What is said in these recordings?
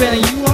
and you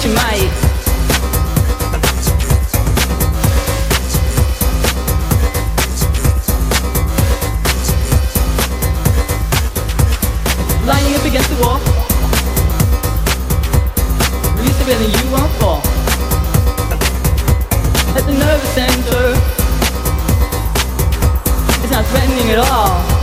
what you might. Lining up against the wall. Release the rhythm, you won't fall. At the nervous center, it's not threatening at all.